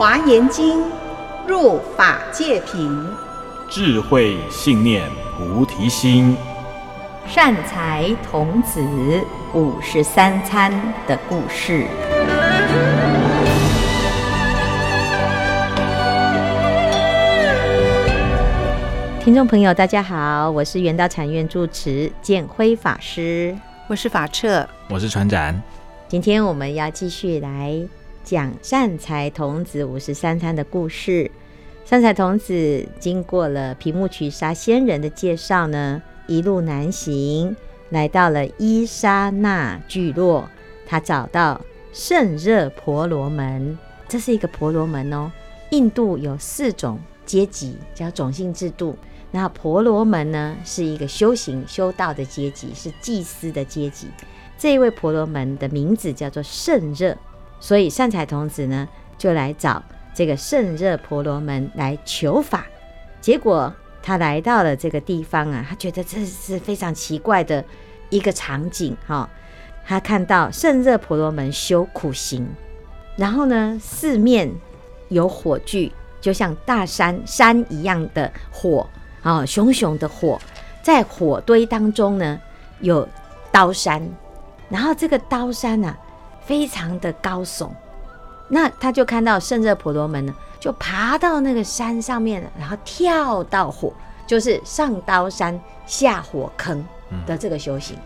华严经，入法界品，智慧信念菩提心，善财童子五十三参的故事。听众朋友，大家好，我是圆道禅院住持建辉法师，我是法彻，我是传展。今天我们要继续来讲善财童子五十三参的故事。善财童子经过了皮目瞿沙仙人的介绍呢，一路南行，来到了伊莎那聚落。他找到圣热婆罗门，这是一个婆罗门哦。印度有四种阶级，叫种姓制度。那婆罗门呢，是一个修行修道的阶级，是祭司的阶级。这一位婆罗门的名字叫做胜热，所以善财童子呢就来找这个胜热婆罗门来求法。结果他来到了这个地方啊，他觉得这是非常奇怪的一个场景哈。他看到胜热婆罗门修苦行，然后呢四面有火炬，就像大山山一样的火啊，熊熊的火，在火堆当中呢有刀山。然后这个刀山啊，非常的高耸，那他就看到圣热婆罗门呢，就爬到那个山上面，然后跳到火，就是上刀山下火坑的这个修行。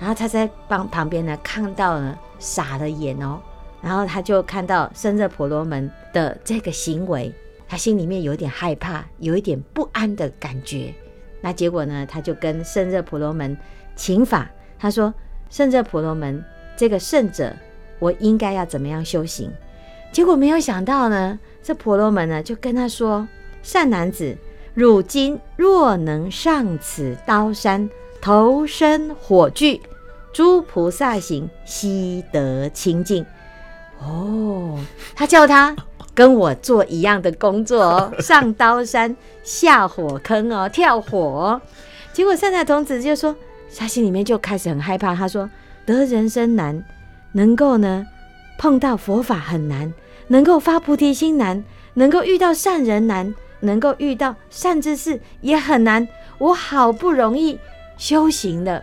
然后他在旁旁边呢，看到了傻了眼哦，然后他就看到圣热婆罗门的这个行为，他心里面有点害怕，有一点不安的感觉。那结果呢，他就跟圣热婆罗门请法，他说。圣热婆罗门，这个圣者，我应该要怎么样修行？结果没有想到呢，这婆罗门呢就跟他说：“善男子，汝今若能上此刀山，投身火炬，诸菩萨行悉得清净。”哦，他叫他跟我做一样的工作哦，上刀山下火坑哦，跳火哦。结果善财童子就说。他心里面就开始很害怕。他说：“得人生难，能够呢碰到佛法很难，能够发菩提心难，能够遇到善人难，能够遇到善知识也很难。我好不容易修行了，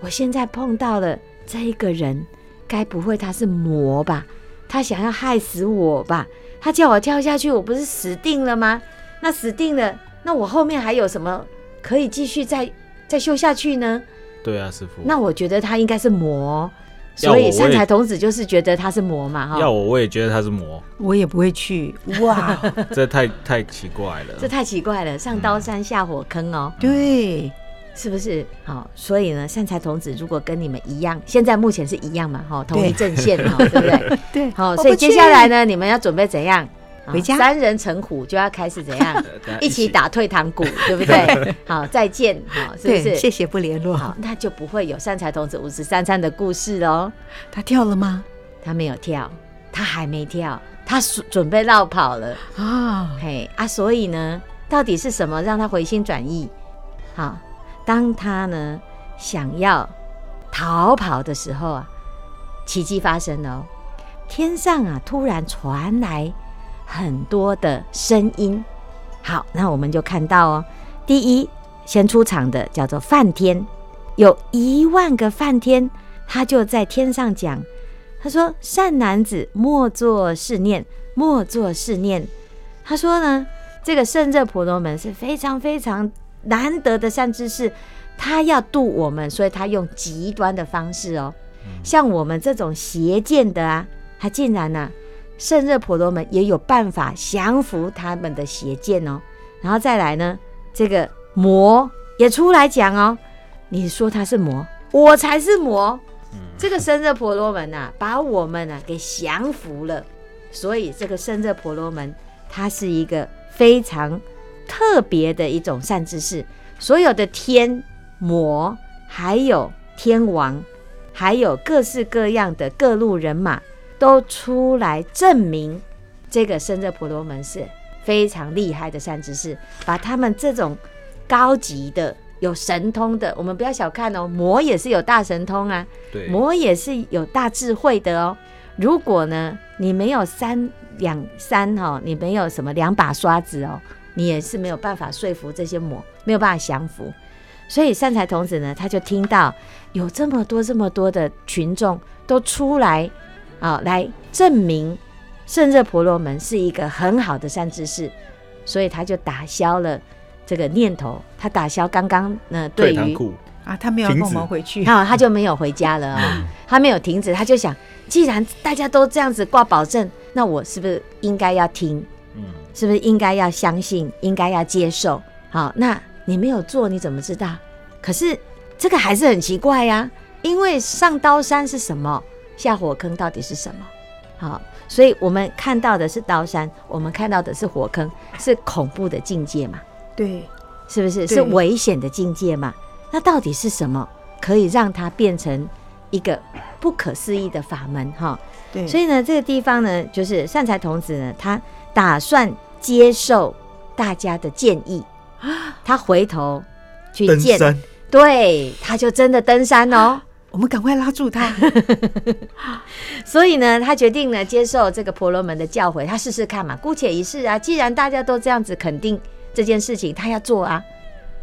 我现在碰到了这一个人，该不会他是魔吧？他想要害死我吧？他叫我跳下去，我不是死定了吗？那死定了，那我后面还有什么可以继续再再修下去呢？”对啊，师傅。那我觉得他应该是魔，所以善财童子就是觉得他是魔嘛，哈。要我我也觉得他是魔，我也不会去。哇，这太太奇怪了，这太奇怪了，上刀山下火坑哦。嗯、对，是不是？好，所以呢，善财童子如果跟你们一样，现在目前是一样嘛，哈，同一阵线哈，对，对不对？对。好，所以接下来呢，你们要准备怎样？回家，三人成虎就要开始怎样？一起打退堂鼓，对不对？好，再见，好，是不是？谢谢不联络，好，那就不会有善财童子五十三餐的故事哦。他跳了吗？他没有跳，他还没跳，他准备绕跑了啊！嘿啊，所以呢，到底是什么让他回心转意？好，当他呢想要逃跑的时候啊，奇迹发生了，天上啊突然传来。很多的声音，好，那我们就看到哦。第一，先出场的叫做梵天，有一万个梵天，他就在天上讲，他说：“善男子，莫作是念，莫作是念。”他说呢，这个圣热婆罗门是非常非常难得的善知识，他要度我们，所以他用极端的方式哦，像我们这种邪见的啊，他竟然呢、啊。胜热婆罗门也有办法降服他们的邪见哦，然后再来呢，这个魔也出来讲哦，你说他是魔，我才是魔。这个圣热婆罗门啊，把我们啊给降服了，所以这个圣热婆罗门他是一个非常特别的一种善知识。所有的天魔，还有天王，还有各式各样的各路人马。都出来证明，这个胜热婆罗门是非常厉害的善知识，把他们这种高级的、有神通的，我们不要小看哦，魔也是有大神通啊，对，魔也是有大智慧的哦。如果呢，你没有三两三哦，你没有什么两把刷子哦，你也是没有办法说服这些魔，没有办法降服。所以善财童子呢，他就听到有这么多这么多的群众都出来啊，来证明圣热婆罗门是一个很好的善知识，所以他就打消了这个念头。他打消刚刚呢对于啊，他没有跟我们回去，啊，他就没有回家了啊，他没有停止，他就想，既然大家都这样子挂保证，那我是不是应该要听？嗯，是不是应该要相信？应该要接受？好，那。你没有做，你怎么知道？可是这个还是很奇怪呀、啊，因为上刀山是什么？下火坑到底是什么？好，所以我们看到的是刀山，我们看到的是火坑，是恐怖的境界嘛？对，是不是？是危险的境界嘛？那到底是什么可以让它变成一个不可思议的法门？哈，对。所以呢，这个地方呢，就是善财童子呢，他打算接受大家的建议。他回头去见，山对，他就真的登山哦。我们赶快拉住他。所以呢，他决定呢接受这个婆罗门的教诲，他试试看嘛，姑且一试啊。既然大家都这样子肯定这件事情，他要做啊。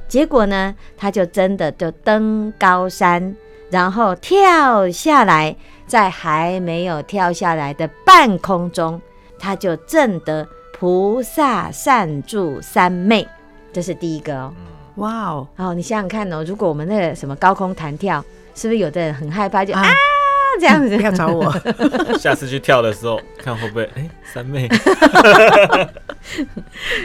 结果呢，他就真的就登高山，然后跳下来，在还没有跳下来的半空中，他就证得菩萨善住三昧。这是第一个哦，哇哦，哦，你想想看哦，如果我们那个什么高空弹跳，是不是有的人很害怕就啊，啊这样子？不要找我，下次去跳的时候看会不会哎三妹。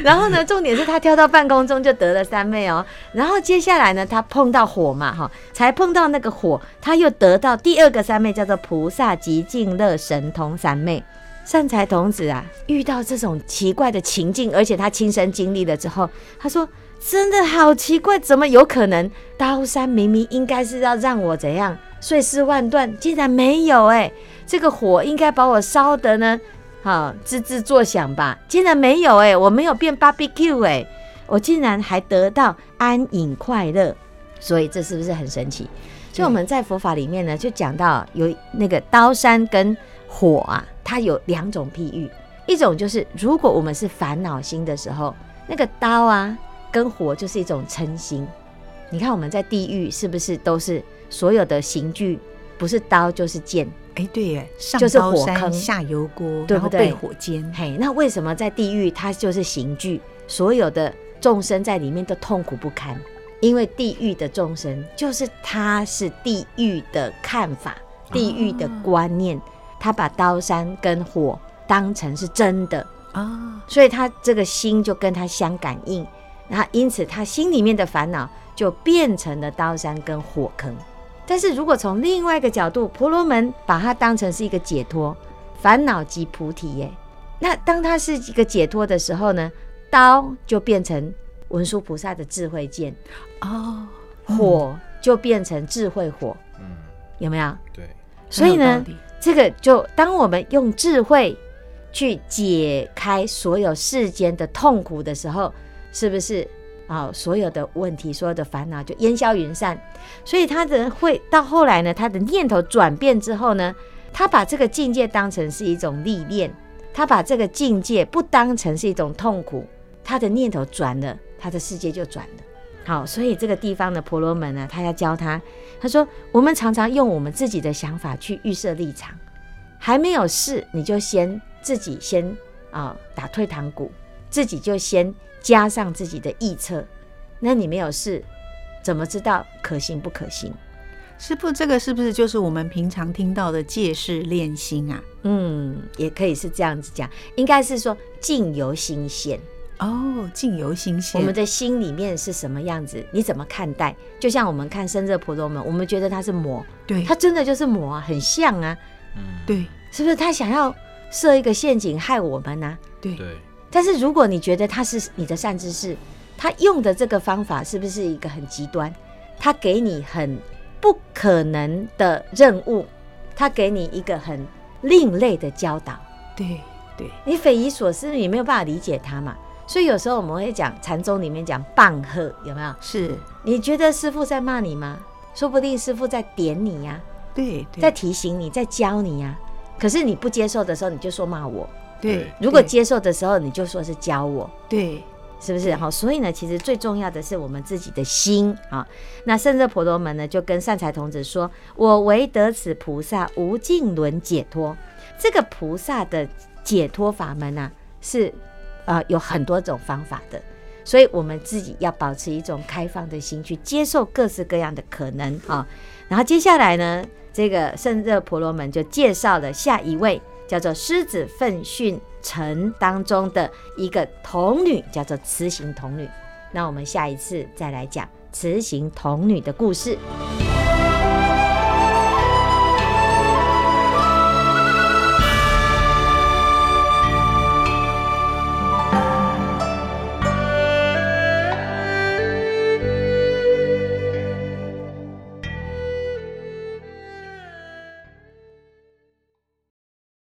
然后呢，重点是他跳到半空中就得了三妹哦。然后接下来呢，他碰到火嘛哈，才碰到那个火，他又得到第二个三妹，叫做菩萨极静乐神通三妹。善财童子啊，遇到这种奇怪的情境，而且他亲身经历了之后，他说：“真的好奇怪，怎么有可能？刀山明明应该是要让我怎样碎尸万段，竟然没有哎、欸！这个火应该把我烧得呢，好吱吱作响吧，竟然没有哎、我没有变 barbecue 哎、我竟然还得到安隐快乐，所以这是不是很神奇？所以我们在佛法里面呢，就讲到有那个刀山跟火啊。”它有两种譬喻，一种就是如果我们是烦恼心的时候，那个刀啊跟火就是一种嗔心。你看我们在地狱是不是都是所有的刑具，不是刀就是剑？哎，对耶，上刀山下油锅，对不对？被火煎。嘿，那为什么在地狱它就是刑具？所有的众生在里面都痛苦不堪，因为地狱的众生就是他是地狱的看法，地狱的观念。哦他把刀山跟火当成是真的啊，哦、所以他这个心就跟他相感应，然后因此他心里面的烦恼就变成了刀山跟火坑。但是如果从另外一个角度，婆罗门把它当成是一个解脱，烦恼即菩提耶。那当它是一个解脱的时候呢，刀就变成文殊菩萨的智慧剑哦，火就变成智慧火，嗯，有没有？对，所以呢。这个就当我们用智慧去解开所有世间的痛苦的时候，是不是啊、所有的问题、所有的烦恼就烟消云散。所以他的会到后来呢，他的念头转变之后呢，他把这个境界当成是一种历练，他把这个境界不当成是一种痛苦，他的念头转了，他的世界就转了。好，所以这个地方的婆罗门呢，他要教他。他说：“我们常常用我们自己的想法去预设立场，还没有事，你就先自己先啊、打退堂鼓，自己就先加上自己的臆测。那你没有事，怎么知道可行不可行？师傅，这个是不是就是我们平常听到的借势练心啊？嗯，也可以是这样子讲，应该是说境由心现。”哦，境由心现。我们的心里面是什么样子？你怎么看待？就像我们看生热婆罗门，我们觉得他是魔，对，他真的就是魔啊，很像啊，嗯，对，是不是？他想要设一个陷阱害我们呢、啊？对。但是如果你觉得他是你的善知识，他用的这个方法是不是一个很极端？他给你很不可能的任务，他给你一个很另类的教导，对对，你匪夷所思，你没有办法理解他嘛？所以有时候我们会讲禅宗里面讲棒喝，有没有？是，你觉得师傅在骂你吗？说不定师傅在点你呀、啊，对，对，在提醒你，在教你呀、啊。可是你不接受的时候，你就说骂我；对，如果接受的时候，你就说是教我。对。是不是好？所以呢，其实最重要的是我们自己的心啊。那圣热婆罗门呢，就跟善财童子说：“我唯得此菩萨无尽轮解脱。”这个菩萨的解脱法门呢、啊，是呃有很多种方法的。所以我们自己要保持一种开放的心，去接受各式各样的可能啊。然后接下来呢，这个圣热婆罗门就介绍了下一位。叫做狮子奋迅城当中的一个童女，叫做雌行童女。那我们下一次再来讲雌行童女的故事。